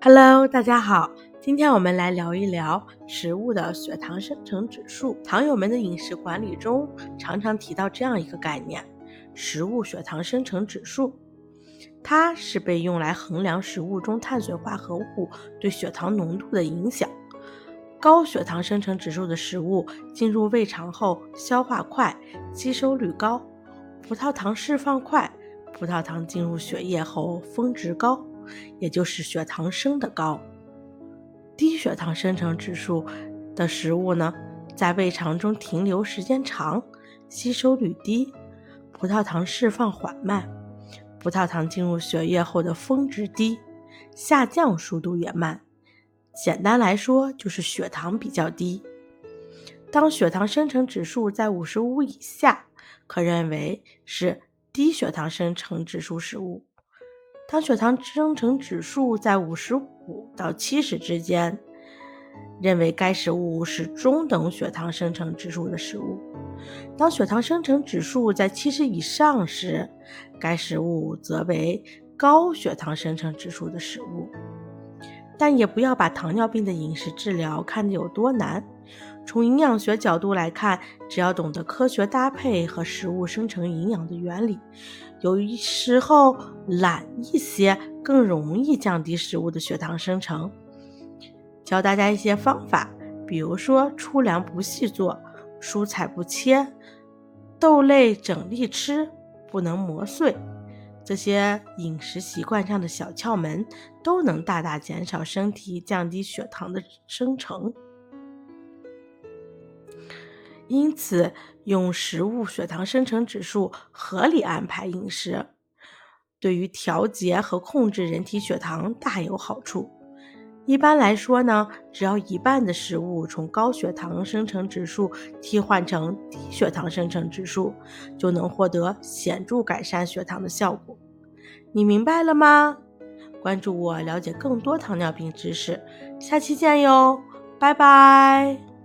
Hello，大家好，今天我们来聊一聊食物的血糖生成指数。糖友们的饮食管理中常常提到这样一个概念：食物血糖生成指数。它是被用来衡量食物中碳水化合物对血糖浓度的影响。高血糖生成指数的食物进入胃肠后消化快，吸收率高，葡萄糖释放快，葡萄糖进入血液后峰值高。也就是血糖升的高，低血糖生成指数的食物呢，在胃肠中停留时间长，吸收率低，葡萄糖释放缓慢，葡萄糖进入血液后的峰值低，下降速度也慢。简单来说，就是血糖比较低。当血糖生成指数在五十五以下，可认为是低血糖生成指数食物。当血糖生成指数在五十五到七十之间，认为该食物是中等血糖生成指数的食物；当血糖生成指数在七十以上时，该食物则为高血糖生成指数的食物。但也不要把糖尿病的饮食治疗看得有多难。从营养学角度来看，只要懂得科学搭配和食物生成营养的原理，有时候懒一些更容易降低食物的血糖生成。教大家一些方法，比如说粗粮不细做，蔬菜不切，豆类整粒吃，不能磨碎。这些饮食习惯上的小窍门，都能大大减少身体降低血糖的生成。因此，用食物血糖生成指数合理安排饮食，对于调节和控制人体血糖大有好处。一般来说呢，只要一半的食物从高血糖生成指数替换成低血糖生成指数，就能获得显著改善血糖的效果。你明白了吗？关注我，了解更多糖尿病知识。下期见哟，拜拜。